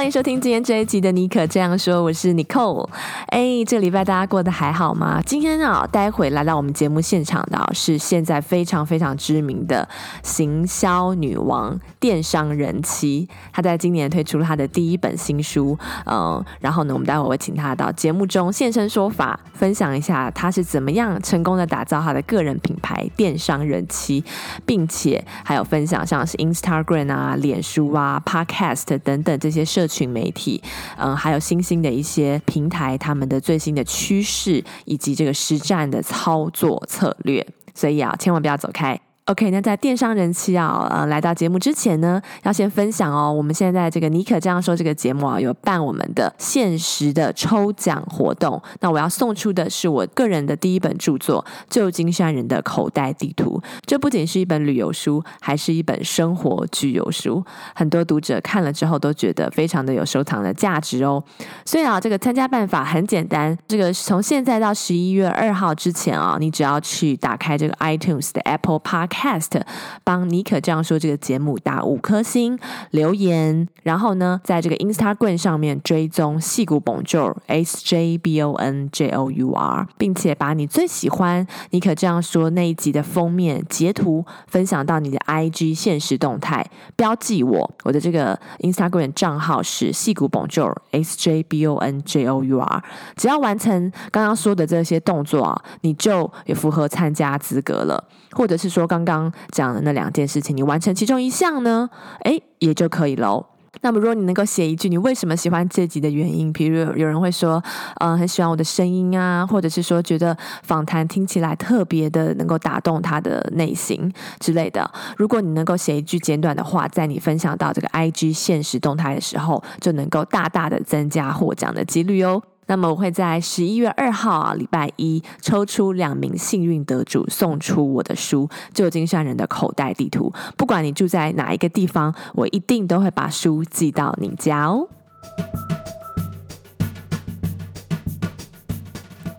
欢迎收听今天这一集的尼可这样说，我是 Nicole。哎，这个礼拜大家过得还好吗？今天啊，待会来到我们节目现场的是现在非常非常知名的行销女王、电商人妻。她在今年推出了她的第一本新书，嗯，然后呢，我们待会会请她到节目中现身说法，分享一下她是怎么样成功的打造她的个人品牌电商人妻，并且还有分享像是 Instagram 啊、脸书啊、Podcast 等等这些社群媒体，嗯，还有新兴的一些平台，他们。的最新的趋势以及这个实战的操作策略，所以啊，千万不要走开。OK，那在电商人气啊，呃，来到节目之前呢，要先分享哦。我们现在这个尼可这样说这个节目啊，有办我们的限时的抽奖活动。那我要送出的是我个人的第一本著作《旧金山人的口袋地图》。这不仅是一本旅游书，还是一本生活巨有书。很多读者看了之后都觉得非常的有收藏的价值哦。所以啊，这个参加办法很简单，这个从现在到十一月二号之前啊，你只要去打开这个 iTunes 的 Apple Park test 帮尼可这样说这个节目打五颗星留言，然后呢，在这个 Instagram 上面追踪戏骨 Bonjour S J B O N J O U R，并且把你最喜欢尼可这样说那一集的封面截图分享到你的 IG 现实动态，标记我，我的这个 Instagram 账号是戏骨 Bonjour S J B O N J O U R，只要完成刚刚说的这些动作啊，你就也符合参加资格了，或者是说刚刚。讲的那两件事情，你完成其中一项呢，诶，也就可以喽。那么，如果你能够写一句你为什么喜欢这集的原因，比如有人会说，嗯、很喜欢我的声音啊，或者是说觉得访谈听起来特别的能够打动他的内心之类的。如果你能够写一句简短的话，在你分享到这个 IG 现实动态的时候，就能够大大的增加获奖的几率哦。那么我会在十一月二号啊，礼拜一抽出两名幸运得主，送出我的书《旧金山人的口袋地图》。不管你住在哪一个地方，我一定都会把书寄到你家哦。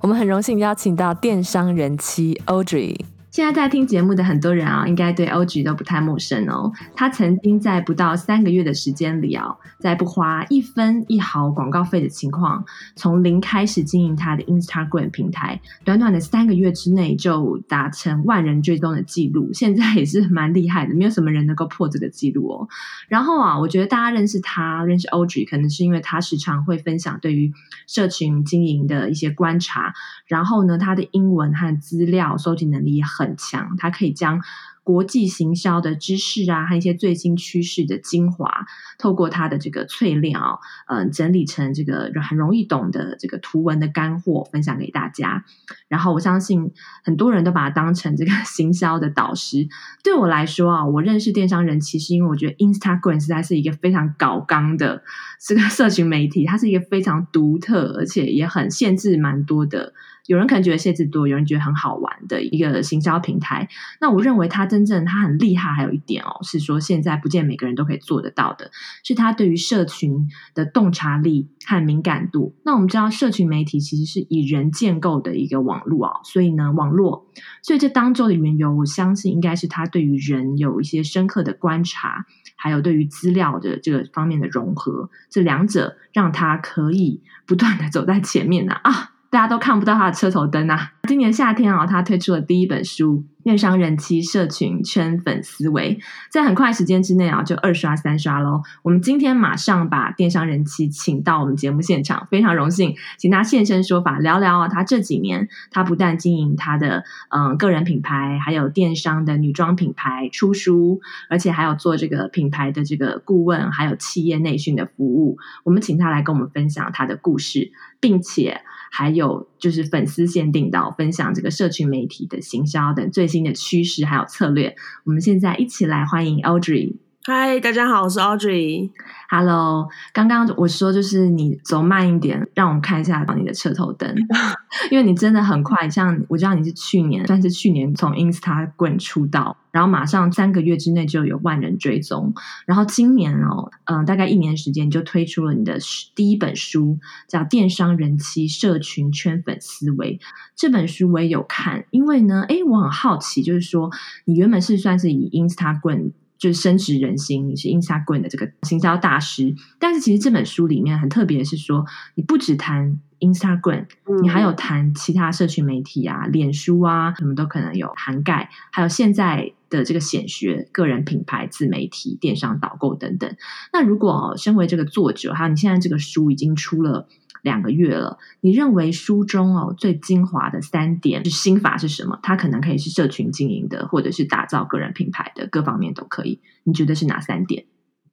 我们很荣幸邀请到电商人妻 Audrey。现在在听节目的很多人啊，应该对 Og 都不太陌生哦。他曾经在不到三个月的时间里啊，在不花一分一毫广告费的情况，从零开始经营他的 Instagram 平台，短短的三个月之内就达成万人追踪的记录，现在也是蛮厉害的，没有什么人能够破这个记录哦。然后啊，我觉得大家认识他，认识 Og，可能是因为他时常会分享对于社群经营的一些观察，然后呢，他的英文和资料收集能力也很。很强，他可以将国际行销的知识啊，和一些最新趋势的精华，透过他的这个淬炼啊，嗯、整理成这个很容易懂的这个图文的干货，分享给大家。然后我相信很多人都把他当成这个 行销的导师。对我来说啊，我认识电商人其实因为我觉得 Instagram 实在是一个非常搞刚的这个 社群媒体，它是一个非常独特，而且也很限制蛮多的。有人可能觉得限制多，有人觉得很好玩的一个行销平台。那我认为他真正他很厉害，还有一点哦，是说现在不见每个人都可以做得到的，是他对于社群的洞察力和敏感度。那我们知道，社群媒体其实是以人建构的一个网络啊，所以呢，网络，所以这当中的缘由，我相信应该是他对于人有一些深刻的观察，还有对于资料的这个方面的融合，这两者让他可以不断的走在前面呢。啊大家都看不到他的车头灯啊！今年夏天啊，他推出了第一本书《电商人妻社群圈粉思维》，在很快时间之内啊，就二刷三刷喽。我们今天马上把电商人妻请到我们节目现场，非常荣幸，请他现身说法，聊聊啊，他这几年他不但经营他的嗯个人品牌，还有电商的女装品牌出书，而且还有做这个品牌的这个顾问，还有企业内训的服务。我们请他来跟我们分享他的故事，并且。还有就是粉丝限定到分享这个社群媒体的行销等最新的趋势还有策略。我们现在一起来欢迎 Audrey。嗨，大家好，我是 Audrey。Hello，刚刚我说就是你走慢一点，让我们看一下你的车头灯，因为你真的很快。像我知道你是去年，算是去年从 Instagram 出道，然后马上三个月之内就有万人追踪，然后今年哦，嗯、呃，大概一年时间就推出了你的第一本书，叫《电商人妻社群圈粉思维》。这本书我也有看，因为呢，诶，我很好奇，就是说你原本是算是以 Instagram。就是深植人心，你是 Instagram 的这个行销大师，但是其实这本书里面很特别的是说，你不只谈 Instagram，你还有谈其他社群媒体啊、脸书啊，什么都可能有涵盖，还有现在的这个显学、个人品牌、自媒体、电商导购等等。那如果身为这个作者，还有你现在这个书已经出了。两个月了，你认为书中哦最精华的三点是心法是什么？它可能可以是社群经营的，或者是打造个人品牌的，各方面都可以。你觉得是哪三点？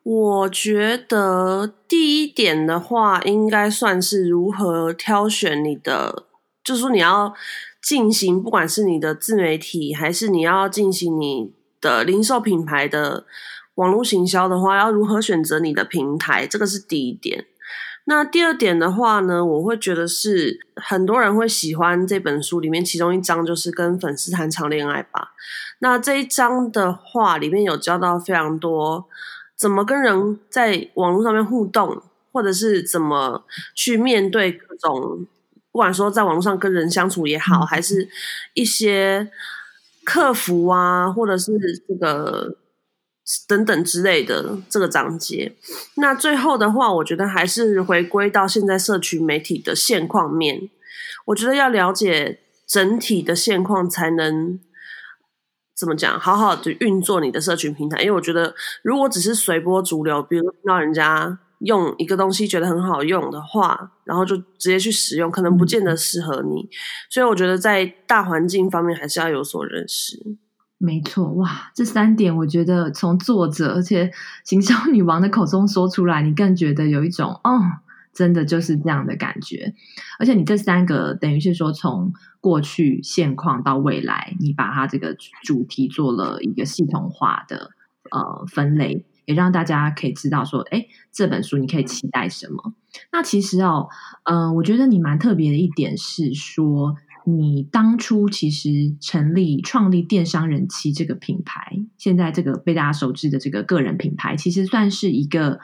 我觉得第一点的话，应该算是如何挑选你的，就是说你要进行，不管是你的自媒体，还是你要进行你的零售品牌的网络行销的话，要如何选择你的平台？这个是第一点。那第二点的话呢，我会觉得是很多人会喜欢这本书里面其中一章，就是跟粉丝谈场恋爱吧。那这一章的话，里面有教到非常多怎么跟人在网络上面互动，或者是怎么去面对各种，不管说在网络上跟人相处也好，还是一些客服啊，或者是这个。等等之类的这个章节，那最后的话，我觉得还是回归到现在社群媒体的现况面。我觉得要了解整体的现况，才能怎么讲，好好的运作你的社群平台。因为我觉得，如果只是随波逐流，比如说听到人家用一个东西觉得很好用的话，然后就直接去使用，可能不见得适合你。所以我觉得在大环境方面，还是要有所认识。没错，哇，这三点我觉得从作者而且行销女王的口中说出来，你更觉得有一种哦，真的就是这样的感觉。而且你这三个等于是说从过去现况到未来，你把它这个主题做了一个系统化的呃分类，也让大家可以知道说，哎，这本书你可以期待什么。那其实哦，嗯、我觉得你蛮特别的一点是说。你当初其实成立、创立电商人妻这个品牌，现在这个被大家熟知的这个个人品牌，其实算是一个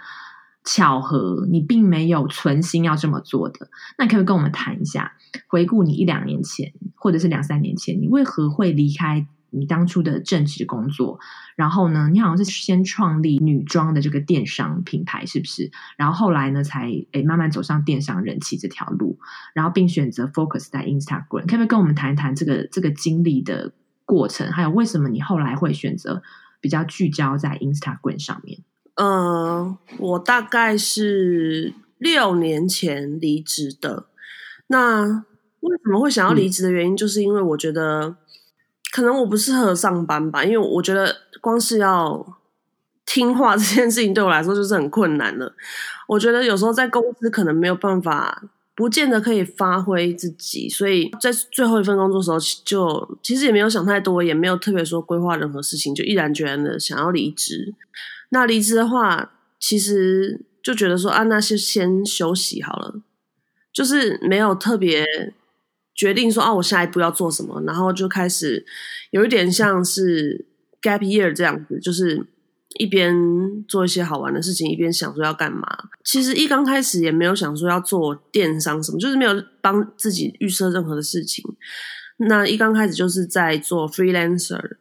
巧合。你并没有存心要这么做的。那你可不可以跟我们谈一下，回顾你一两年前，或者是两三年前，你为何会离开？你当初的正职工作，然后呢，你好像是先创立女装的这个电商品牌，是不是？然后后来呢，才诶慢慢走上电商人气这条路，然后并选择 focus 在 Instagram。可不可以跟我们谈一谈这个这个经历的过程？还有为什么你后来会选择比较聚焦在 Instagram 上面？呃，我大概是六年前离职的。那为什么会想要离职的原因，就是因为我觉得。可能我不适合上班吧，因为我觉得光是要听话这件事情对我来说就是很困难的。我觉得有时候在公司可能没有办法，不见得可以发挥自己，所以在最后一份工作时候就其实也没有想太多，也没有特别说规划任何事情，就毅然决然的想要离职。那离职的话，其实就觉得说啊，那就先休息好了，就是没有特别。决定说啊，我下一步要做什么，然后就开始有一点像是 gap year 这样子，就是一边做一些好玩的事情，一边想说要干嘛。其实一刚开始也没有想说要做电商什么，就是没有帮自己预设任何的事情。那一刚开始就是在做 freelancer，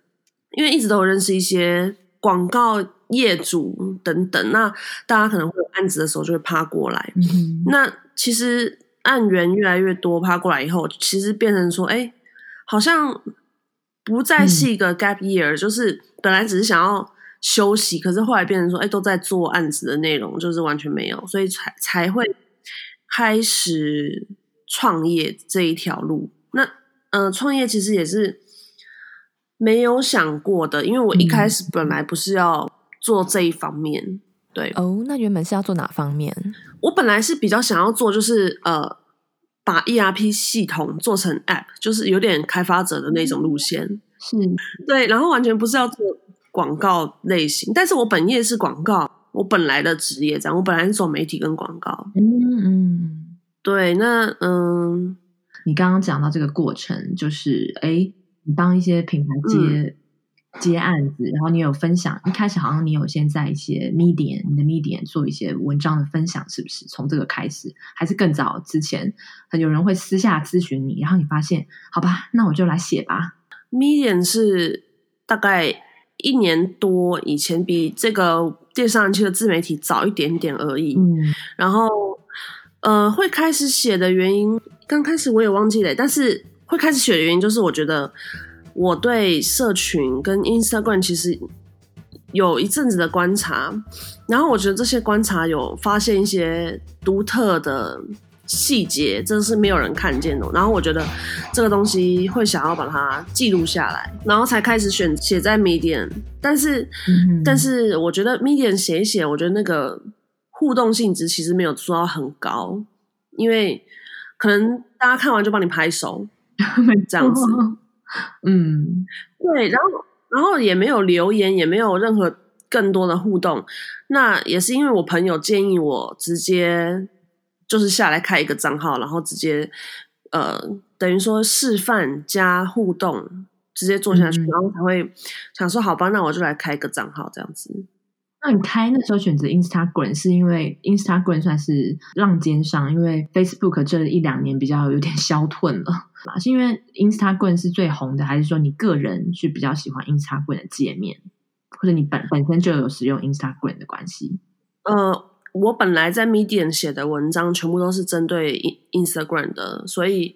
因为一直都有认识一些广告业主等等，那大家可能会有案子的时候就会趴过来。嗯、那其实。案源越来越多，趴过来以后，其实变成说，哎，好像不再是一个 gap year，嗯，就是本来只是想要休息，可是后来变成说，哎，都在做案子的内容，就是完全没有，所以才才会开始创业这一条路。那，呃，创业其实也是没有想过的，因为我一开始本来不是要做这一方面。嗯对哦，那原本是要做哪方面？我本来是比较想要做，就是呃，把 ERP 系统做成 App，就是有点开发者的那种路线。是，对，然后完全不是要做广告类型，但是我本业是广告，我本来的职业这样，我本来是做媒体跟广告。嗯嗯，对，那嗯，你刚刚讲到这个过程，就是哎，你帮一些品牌接。嗯接案子，然后你有分享，一开始好像你有先在一些 Medium，你的 Medium 做一些文章的分享，是不是从这个开始？还是更早之前，很有人会私下咨询你，然后你发现，好吧，那我就来写吧。Medium 是大概一年多以前，比这个电商期的自媒体早一点点而已。嗯，然后呃，会开始写的原因，刚开始我也忘记了，但是会开始写的原因就是我觉得。我对社群跟 Instagram 其实有一阵子的观察，然后我觉得这些观察有发现一些独特的细节，这是没有人看见的。然后我觉得这个东西会想要把它记录下来，然后才开始选写在 Medium。但是，嗯、但是我觉得 Medium 写一写，我觉得那个互动性质其实没有做到很高，因为可能大家看完就帮你拍手，这样子。嗯，对，然后然后也没有留言，也没有任何更多的互动。那也是因为我朋友建议我直接就是下来开一个账号，然后直接呃等于说示范加互动，直接做下去，嗯、然后才会想说好吧，那我就来开一个账号这样子。那你开那时候选择 Instagram 是因为 Instagram 算是浪尖上，因为 Facebook 这一两年比较有点 消退了，是因为 Instagram 是最红的，还是说你个人是比较喜欢 Instagram 的界面，或者你本本身就有使用 Instagram 的关系？呃，我本来在 Medium 写的文章全部都是针对 Instagram 的，所以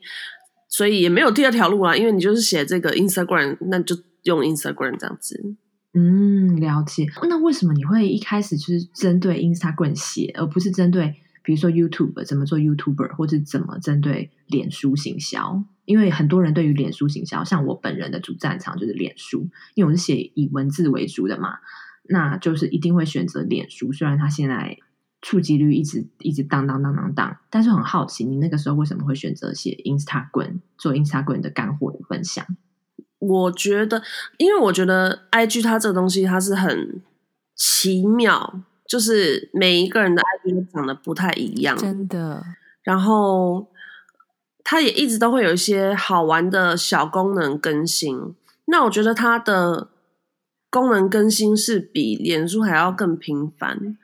所以也没有第二条路啊，因为你就是写这个 Instagram，那就用 Instagram 这样子。嗯，了解。那为什么你会一开始就是针对 Instagram 写，而不是针对比如说 YouTube 怎么做 YouTuber，或者怎么针对脸书行销？因为很多人对于脸书行销，像我本人的主战场就是脸书，因为我是写以文字为主的嘛，那就是一定会选择脸书。虽然它现在触及率一直一直当当当当当，但是很好奇，你那个时候为什么会选择写 Instagram 做 Instagram 的干货分享？我觉得，因为我觉得 IG 它这个东西它是很奇妙，就是每一个人的 IG 都长得不太一样，真的。然后它也一直都会有一些好玩的小功能更新。那我觉得它的功能更新是比脸书还要更频繁。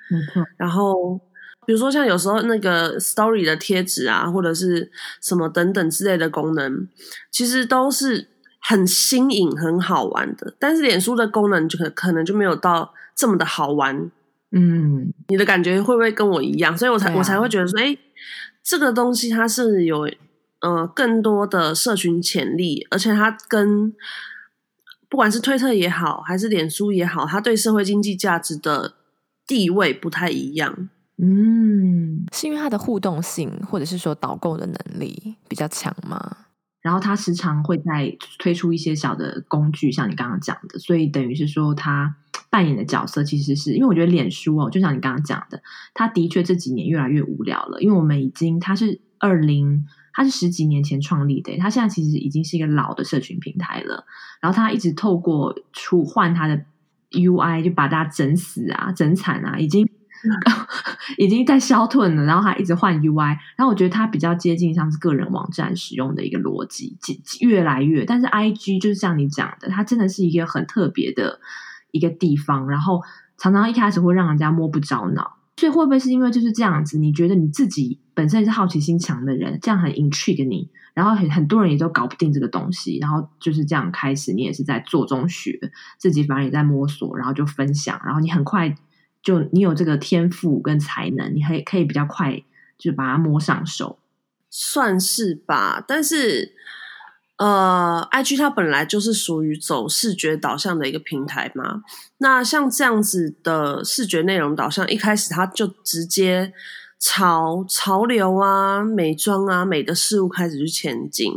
然后比如说像有时候那个 Story 的贴纸啊，或者是什么等等之类的功能，其实都是。很新颖、很好玩的，但是脸书的功能就可可能就没有到这么的好玩。嗯，你的感觉会不会跟我一样？所以我才、啊、我才会觉得说，哎，这个东西它是有呃更多的社群潜力，而且它跟不管是推特也好，还是脸书也好，它对社会经济价值的地位不太一样。嗯，是因为它的互动性，或者是说导购的能力比较强吗？然后它时常会在推出一些小的工具，像你刚刚讲的，所以等于是说他扮演的角色其实是因为我觉得脸书哦，就像你刚刚讲的，他的确这几年越来越无聊了，因为我们已经他是二零，他是十几年前创立的，他现在其实已经是一个老的社群平台了，然后他一直透过出换他的 UI 就把大家整死啊、整惨啊，已经。已经在消退了，然后还一直换 UI，然后我觉得它比较接近像是个人网站使用的一个逻辑，越来越。但是 IG 就是像你讲的，它真的是一个很特别的一个地方，然后常常一开始会让人家摸不着脑。所以会不会是因为就是这样子？你觉得你自己本身是好奇心强的人，这样很 intrigue 你，然后很很多人也都搞不定这个东西，然后就是这样开始，你也是在做中学，自己反而也在摸索，然后就分享，然后你很快。就你有这个天赋跟才能，你可以可以比较快就把它摸上手，算是吧。但是，呃，IG 它本来就是属于走视觉导向的一个平台嘛。那像这样子的视觉内容导向，一开始它就直接朝潮流啊、美妆啊、美的事物开始去前进。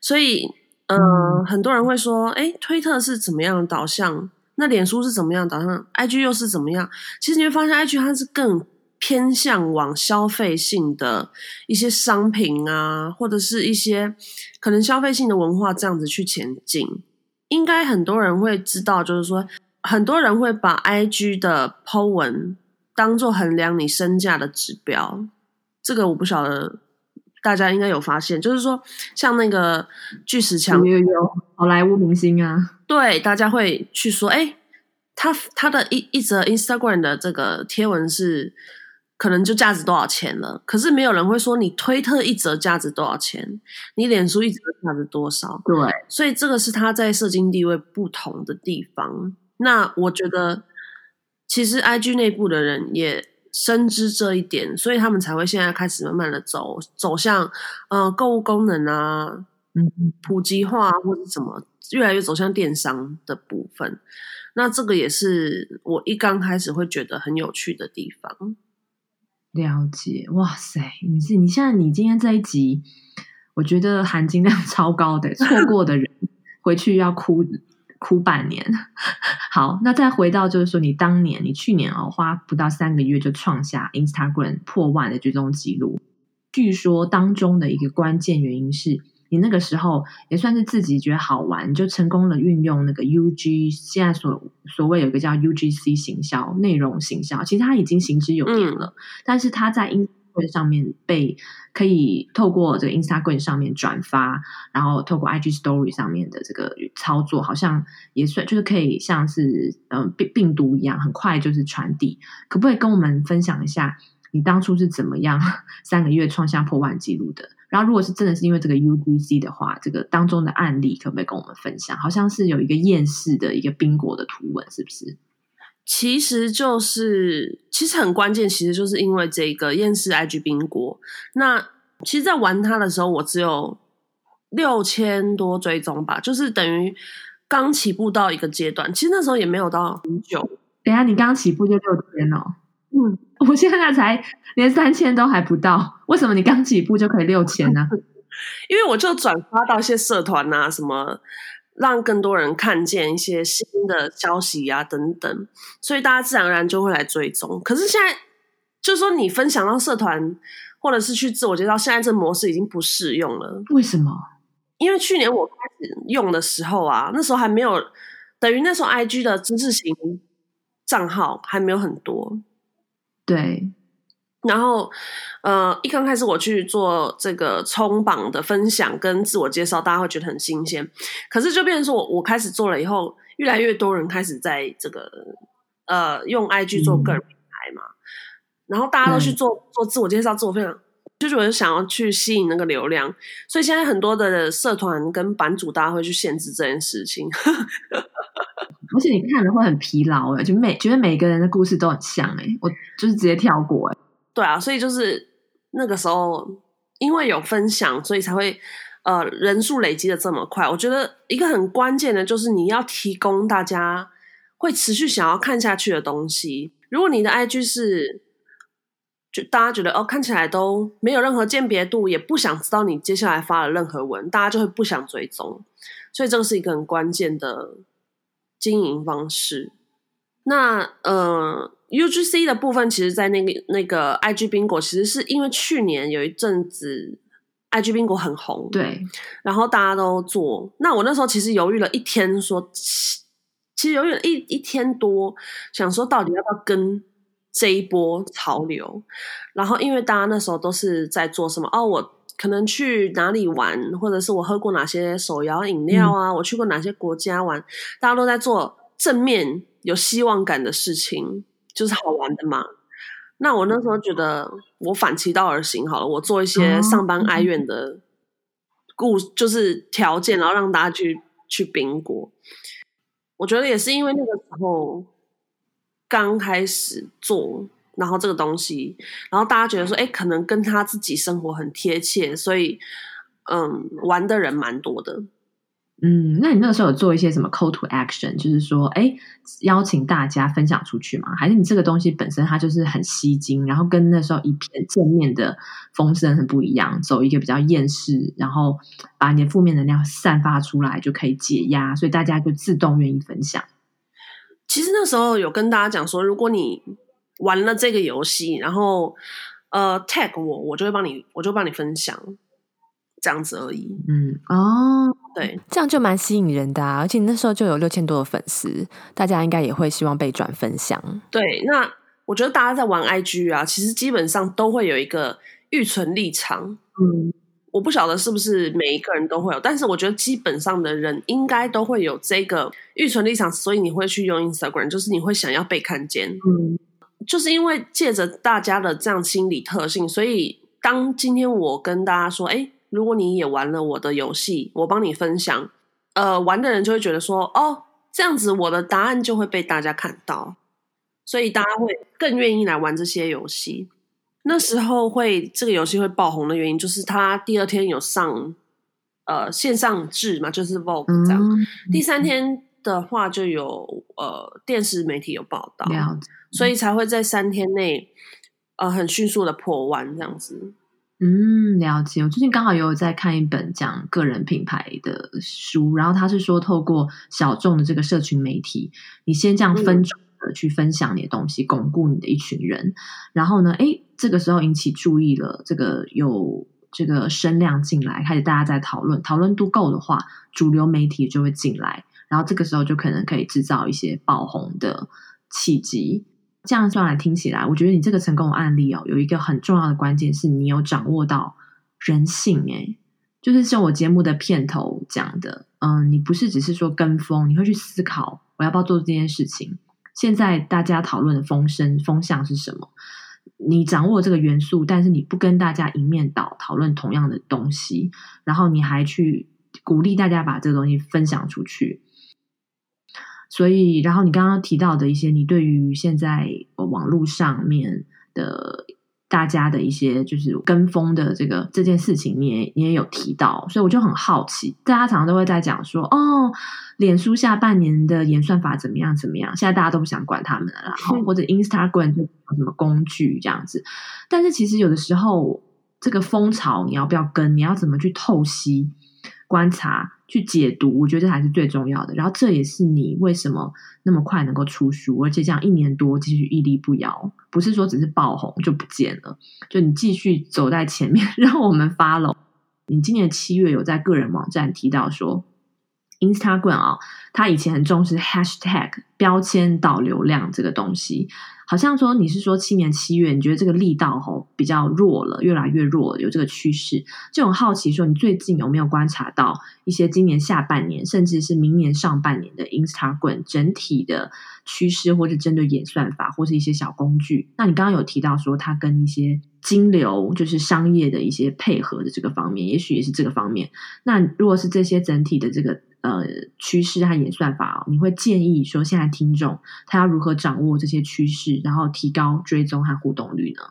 所以，呃，嗯、很多人会说，哎，推特是怎么样的导向？那脸书是怎么样导向？IG 又是怎么样？其实你会发现，IG 它是更偏向往消费性的一些商品啊，或者是一些可能消费性的文化这样子去前进。应该很多人会知道，就是说，很多人会把 IG 的 po 文当做衡量你身价的指标，这个我不晓得大家应该有发现，就是说像那个巨石强，有有好莱坞明星啊，对，大家会去说，哎，他他的一一则 Instagram 的这个贴文是。可能就价值多少钱了，可是没有人会说你推特一折价值多少钱，你脸书一折价值多少？对，所以这个是他在社经地位不同的地方。那我觉得，其实 IG 内部的人也深知这一点，所以他们才会现在开始慢慢的走走向，呃，购物功能啊，嗯，普及化或者什么，越来越走向电商的部分。那这个也是我一刚开始会觉得很有趣的地方。了解，哇塞！你是你像你今天这一集，我觉得含金量 超高的，错过的人回去要哭哭半年。好，那再回到就是说，你当年你去年哦，花不到三个月就创下 Instagram 破万的追踪记录，据说当中的一个关键原因是。你那个时候也算是自己觉得好玩，就成功的运用那个 UG，现在所所谓有一个叫 UGC 行销，内容行销，其实它已经行之有年了。嗯、但是它在 Instagram 上面被可以透过这个 Instagram 上面转发，然后透过 IG Story 上面的这个操作，好像也算就是可以像是嗯病病毒一样，很快就是传递。可不可以跟我们分享一下，你当初是怎么样 三个月创下破万记录的？然后，如果是真的是因为这个 UGC 的话，这个当中的案例可不可以跟我们分享？好像是有一个厌世的一个宾果的图文，是不是？其实就是，其实很关键，其实就是因为这个厌世 IG 宾果。那其实，在玩它的时候，我只有六千多追踪吧，就是等于刚起步到一个阶段。其实那时候也没有到很久。等一下，你刚起步就六千哦？嗯。我现在才连三千都还不到，为什么你刚起步就可以六千呢？因为我就转发到一些社团啊，什么让更多人看见一些新的消息啊等等，所以大家自然而然就会来追踪。可是现在就是说，你分享到社团或者是去自我介绍，现在这模式已经不适用了。为什么？因为去年我开始用的时候啊，那时候还没有，等于那时候 IG 的知识型账号还没有很多。对，然后，呃，一刚开始我去做这个冲榜的分享跟自我介绍，大家会觉得很新鲜。可是就变成说我我开始做了以后，越来越多人开始在这个呃用 IG 做个人品牌嘛，嗯、然后大家都去做做自我介绍、自我分享，就是我就想要去吸引那个流量，所以现在很多的社团跟版主，大家会去限制这件事情。而且你看了会很疲劳哎，就每觉得每个人的故事都很像哎，我就是直接跳过哎。对啊，所以就是那个时候，因为有分享，所以才会呃人数累积的这么快。我觉得一个很关键的就是你要提供大家会持续想要看下去的东西。如果你的 IG 是就大家觉得哦看起来都没有任何鉴别度，也不想知道你接下来发的任何文，大家就会不想追踪。所以这个是一个很关键的。经营方式，那呃，UGC 的部分，其实，在那个那个 IG 冰果，其实是因为去年有一阵子 IG 冰果很红，对，然后大家都做。那我那时候其实犹豫了一天说，说其实犹豫了一一天多，想说到底要不要跟这一波潮流。然后因为大家那时候都是在做什么哦，我。可能去哪里玩，或者是我喝过哪些手摇饮料啊？嗯、我去过哪些国家玩？大家都在做正面、有希望感的事情，就是好玩的嘛。那我那时候觉得，我反其道而行好了，我做一些上班哀怨的故，就是条件，然后让大家去去宾果。我觉得也是因为那个时候刚开始做。然后这个东西，然后大家觉得说，哎，可能跟他自己生活很贴切，所以，嗯，玩的人蛮多的。嗯，那你那个时候有做一些什么 call to action，就是说，哎，邀请大家分享出去吗？还是你这个东西本身它就是很吸睛，然后跟那时候一片正面的风声很不一样，走一个比较厌世，然后把你的负面能量散发出来就可以解压，所以大家就自动愿意分享。其实那时候有跟大家讲说，如果你玩了这个游戏，然后呃，tag 我，我就会帮你，我就帮你分享，这样子而已。嗯，哦，对，这样就蛮吸引人的啊！而且那时候就有六千多的粉丝，大家应该也会希望被转分享。对，那我觉得大家在玩 IG 啊，其实基本上都会有一个预存立场。嗯，我不晓得是不是每一个人都会有，但是我觉得基本上的人应该都会有这个预存立场，所以你会去用 Instagram，就是你会想要被看见。嗯，就是因为借着大家的这样心理特性，所以当今天我跟大家说，哎。如果你也玩了我的游戏，我帮你分享，呃，玩的人就会觉得说，哦，这样子我的答案就会被大家看到，所以大家会更愿意来玩这些游戏。那时候会这个游戏会爆红的原因，就是它第二天有上呃线上制嘛，就是 Vogue 这样，嗯、第三天的话就有呃电视媒体有报道，嗯、所以才会在三天内呃很迅速的破万这样子。嗯，了解。我最近刚好有在看一本讲个人品牌的书，然后他是说，透过小众的这个社群媒体，你先这样分组的去分享你的东西，巩固你的一群人，然后呢，诶，这个时候引起注意了，这个有这个声量进来，开始大家在讨论，讨论度够的话，主流媒体就会进来，然后这个时候就可能可以制造一些爆红的契机。这样算来听起来，我觉得你这个成功的案例哦，有一个很重要的关键是你有掌握到人性诶，就是像我节目的片头讲的，嗯，你不是只是说跟风，你会去思考我要不要做这件事情。现在大家讨论的风声风向是什么？你掌握这个元素，但是你不跟大家一面倒讨论同样的东西，然后你还去鼓励大家把这个东西分享出去。所以，然后你刚刚提到的一些，你对于现在网络上面的大家的一些就是跟风的这个这件事情，你也你也有提到，所以我就很好奇，大家常常都会在讲说，哦，脸书下半年的演算法怎么样怎么样，现在大家都不想管他们了，然后或者 Instagram 就什么工具这样子，但是其实有的时候这个风潮你要不要跟，你要怎么去透析？观察去解读，我觉得这才是最重要的。然后这也是你为什么那么快能够出书，而且这样一年多继续屹立不摇，不是说只是爆红就不见了，就你继续走在前面，让我们 follow。你今年七月有在个人网站提到说，Instagram 啊，他以前很重视 hashtag 标签导流量这个东西。好像说你是说七年七月，你觉得这个力道吼比较弱了，越来越弱，有这个趋势，就很好奇说你最近有没有观察到一些今年下半年甚至是明年上半年的 Instagram 整体的趋势，或是针对演算法或是一些小工具？那你刚刚有提到说它跟一些金流就是商业的一些配合的这个方面，也许也是这个方面。那如果是这些整体的这个。呃，趋势和演算法，你会建议说，现在听众他要如何掌握这些趋势，然后提高追踪和互动率呢？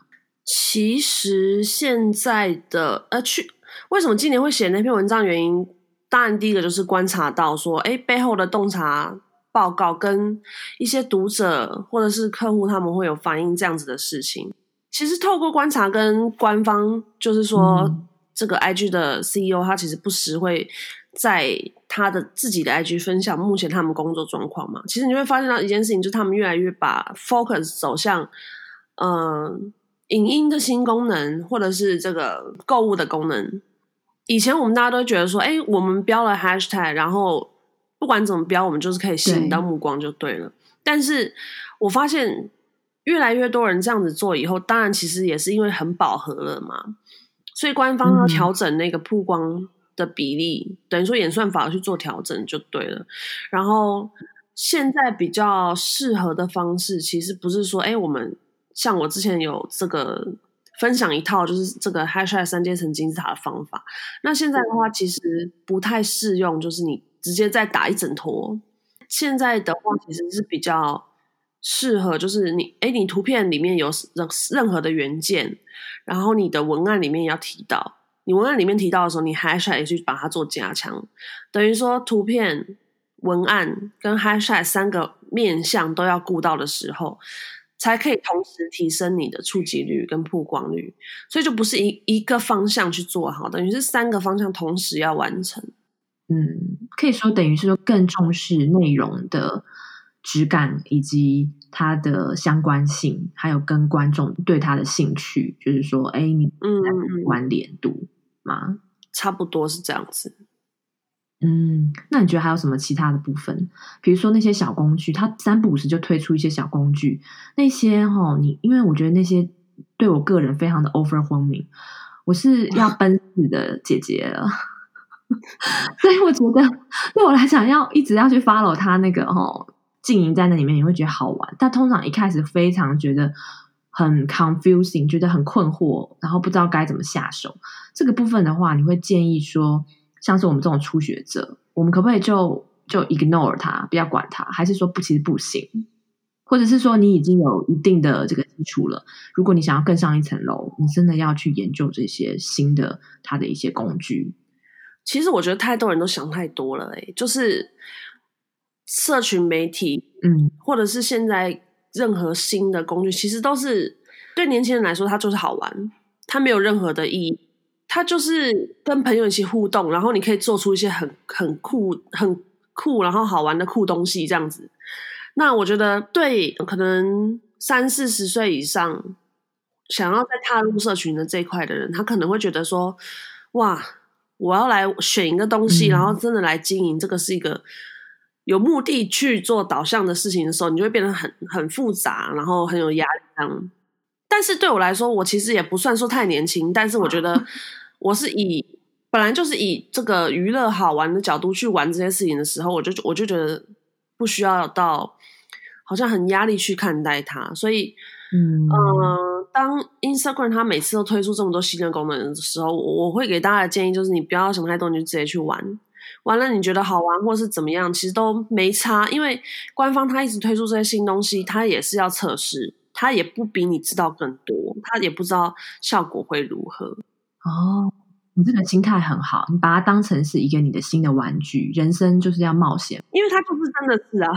其实现在的呃，去为什么今年会写那篇文章？原因当然第一个就是观察到说，哎，背后的洞察报告跟一些读者或者是客户他们会有反映这样子的事情。其实透过观察跟官方，就是说、嗯、这个 IG 的 CEO 他其实不时会。在他的自己的 IG 分享目前他们工作状况嘛，其实你会发现到一件事情，就是他们越来越把 focus 走向，嗯、呃，影音的新功能，或者是这个购物的功能。以前我们大家都觉得说，哎，我们标了 hashtag，然后不管怎么标，我们就是可以吸引到目光就对了。对。但是我发现越来越多人这样子做以后，当然其实也是因为很饱和了嘛，所以官方要调整那个曝光。嗯的比例等于说演算法去做调整就对了。然后现在比较适合的方式，其实不是说，哎，我们像我之前有这个分享一套，就是这个 hashtag 三阶层金字塔的方法。那现在的话，其实不太适用，就是你直接再打一整坨。现在的话，其实是比较适合，就是你，哎，你图片里面有任任何的原件，然后你的文案里面要提到。你文案里面提到的时候，你 hashtag 也去把它做加强，等于说图片、文案跟 hashtag 三个面向都要顾到的时候，才可以同时提升你的触及率跟曝光率。所以就不是一一个方向去做好，等于是三个方向同时要完成。嗯，可以说等于是说更重视内容的质感以及它的相关性，还有跟观众对它的兴趣，就是说，哎，你嗯关联度。吗？差不多是这样子。嗯，那你觉得还有什么其他的部分？比如说那些小工具，他三不五时就推出一些小工具，那些哈，你因为我觉得那些对我个人非常的 overwhelming，我是要奔死的姐姐了，所以我觉得对我来讲，要一直要去 follow 他那个哦，经营在那里面，你会觉得好玩。但通常一开始非常觉得很 confusing，觉得很困惑，然后不知道该怎么下手。这个部分的话，你会建议说？像是我们这种初学者，我们可不可以就就 ignore 它，不要管它？还是说不，其实不行？或者是说你已经有一定的这个基础了，如果你想要更上一层楼，你真的要去研究这些新的它的一些工具？其实我觉得太多人都想太多了，欸，就是社群媒体，嗯，或者是现在任何新的工具，其实都是对年轻人来说，它就是好玩，它没有任何的意义。它就是跟朋友一起互动，然后你可以做出一些很很酷、很酷，然后好玩的酷东西这样子。那我觉得，对可能三四十岁以上想要再踏入社群的这一块的人，他可能会觉得说：“哇，我要来选一个东西，然后真的来经营，这个是一个有目的去做导向的事情的时候，你就会变得很很复杂，然后很有压力这样。”但是对我来说，我其实也不算说太年轻，但是我觉得 我是以本来就是以这个娱乐好玩的角度去玩这些事情的时候，我就我就觉得不需要到好像很压力去看待它。所以，嗯、呃，当 Instagram 它每次都推出这么多新的功能的时候，我会给大家的建议就是，你不要想太多，你就直接去玩。完了，你觉得好玩或是怎么样，其实都没差，因为官方他一直推出这些新东西，他也是要测试。他也不比你知道更多，他也不知道效果会如何。哦，你这个心态很好，你把它当成是一个你的新的玩具。人生就是要冒险，因为它就是真的是啊，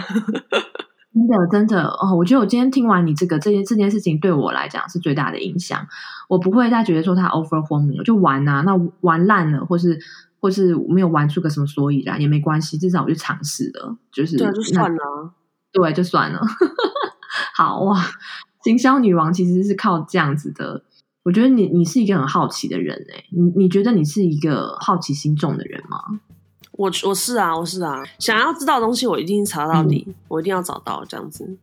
真的真的哦。我觉得我今天听完你这个这件这件事情，对我来讲是最大的影响。我不会再觉得说它 overwhelming 了，就玩啊，那玩烂了，或是或是没有玩出个什么所以然也没关系，至少我就尝试了，就是对，就算了，对，就算了。好哇。行销女王其实是靠这样子的，我觉得你你是一个很好奇的人哎，你你觉得你是一个好奇心重的人吗？我我是啊，我是啊，想要知道的东西，我一定查到底，嗯、我一定要找到这样子。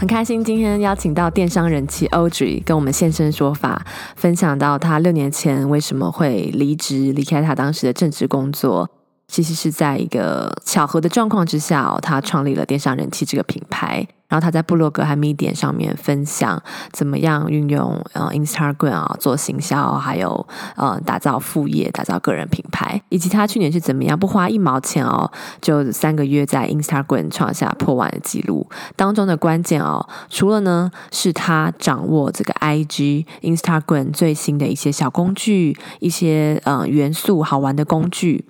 很开心今天邀请到电商人气 Audrey 跟我们现身说法，分享到他六年前为什么会离职离开他当时的正职工作。其实是在一个巧合的状况之下哦，他创立了电商人气这个品牌。然后他在部落格和 Medium 上面分享怎么样运用呃 Instagram 啊做行销，还有呃打造副业、打造个人品牌，以及他去年是怎么样不花一毛钱哦，就三个月在 Instagram 创下破万的记录。当中的关键哦，除了呢是他掌握这个 IG Instagram 最新的一些小工具、一些呃元素、好玩的工具。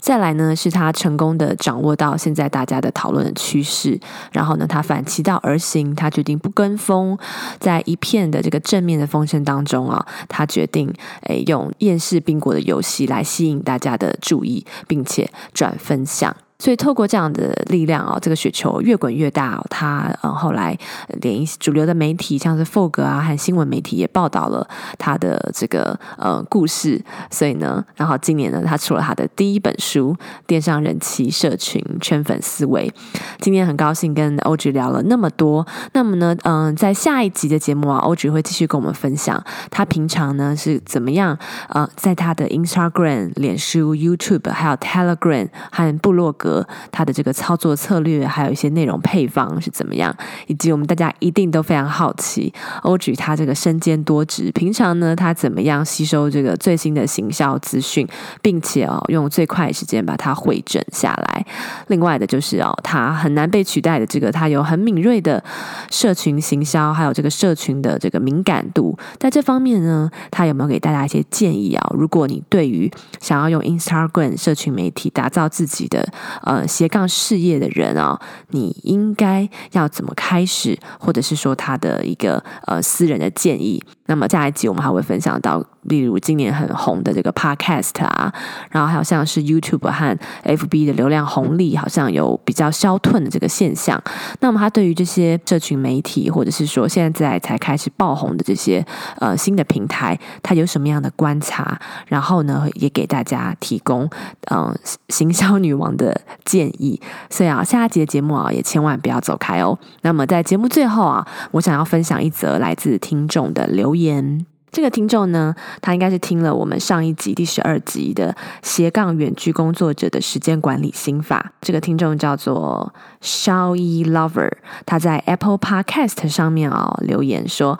再来呢，是他成功的掌握到现在大家的讨论的趋势，然后呢，他反其道而行，他决定不跟风，在一片的这个正面的风声当中啊，他决定诶用厌世宾果的游戏来吸引大家的注意，并且转分享。所以透过这样的力量哦，这个雪球越滚越大哦。他呃后来连主流的媒体，像是 Vogue 啊和新闻媒体也报道了他的这个呃故事。所以呢，然后今年呢，他出了他的第一本书《电商人气社群圈粉思维》。今天很高兴跟欧菊聊了那么多。那么呢，嗯、在下一集的节目啊欧菊会继续跟我们分享他平常呢是怎么样呃，在他的 Instagram、脸书、YouTube 还有 Telegram 和部落格。他的这个操作策略，还有一些内容配方是怎么样，以及我们大家一定都非常好奇，Audrey 他这个身兼多职，平常呢他怎么样吸收这个最新的行销资讯，并且哦用最快的时间把它汇整下来。另外的就是哦，他很难被取代的这个，他有很敏锐的社群行销，还有这个社群的这个敏感度，在这方面呢，他有没有给大家一些建议啊？如果你对于想要用 Instagram 社群媒体打造自己的呃，斜杠事业的人啊、你应该要怎么开始，或者是说他的一个呃私人的建议，那么下一集我们还会分享到，例如今年很红的这个 Podcast 啊，然后还有像是 YouTube 和 FB 的流量红利好像有比较消退的这个现象。那么他对于这些社群媒体，或者是说现在才开始爆红的这些呃新的平台，他有什么样的观察？然后呢，也给大家提供嗯、行销女王的建议。所以啊，下一集的节目啊，也千万不要走开哦。那么在节目最后啊，我想要分享一则来自听众的留言。言这个听众呢，他应该是听了我们上一集第十二集的斜杠远距工作者的时间管理心法。这个听众叫做 Shaoyi Lover，他在 Apple Podcast 上面啊、哦、留言说，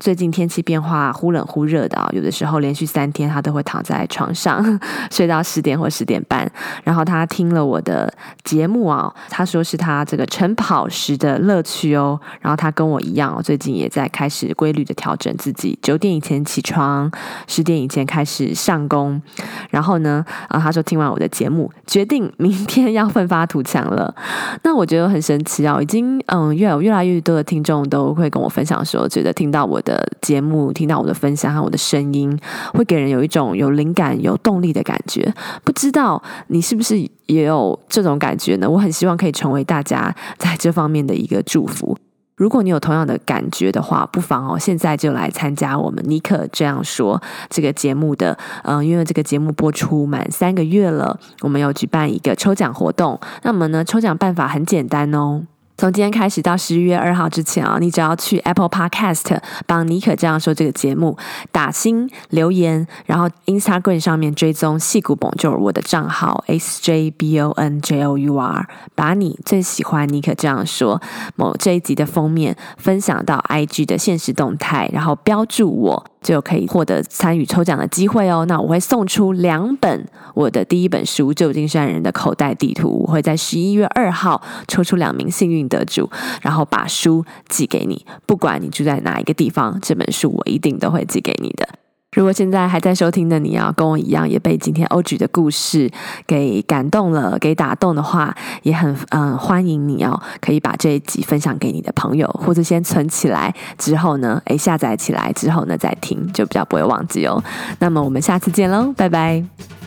最近天气变化忽冷忽热的，有的时候连续三天他都会躺在床上 睡到十点或十点半。然后他听了我的节目啊，他说是他这个晨跑时的乐趣哦。然后他跟我一样，最近也在开始规律的调整自己，九点以前。起床，十点以前开始上工，然后呢，啊，他说听完我的节目，决定明天要奋发图强了。那我觉得很神奇啊，已经嗯，越有越来越多的听众都会跟我分享说，觉得听到我的的节目，听到我的分享和我的声音，会给人有一种有灵感、有动力的感觉。不知道你是不是也有这种感觉呢？我很希望可以成为大家在这方面的一个祝福。如果你有同样的感觉的话，不妨哦，现在就来参加我们尼克这样说这个节目的，嗯，因为这个节目播出满三个月了，我们要举办一个抽奖活动。那么呢，抽奖办法很简单哦。从今天开始到十一月二号之前啊，你只要去 Apple Podcast 帮尼可这样说这个节目打星留言，然后 Instagram 上面追踪矽谷 Bonjour 我的账号 S J B O N J O U R，把你最喜欢尼可这样说某这一集的封面分享到 IG 的限时动态，然后标注我。就可以获得参与抽奖的机会哦。那我会送出两本我的第一本书《旧金山人的口袋地图》，我会在十一月二号抽出两名幸运得主，然后把书寄给你。不管你住在哪一个地方，这本书我一定都会寄给你的。如果现在还在收听的你啊，跟我一样也被今天 Audrey 的故事给感动了、给打动的话，也很嗯欢迎你哦，可以把这一集分享给你的朋友，或者先存起来，之后呢，诶下载起来之后呢再听，就比较不会忘记哦。那么我们下次见喽，拜拜。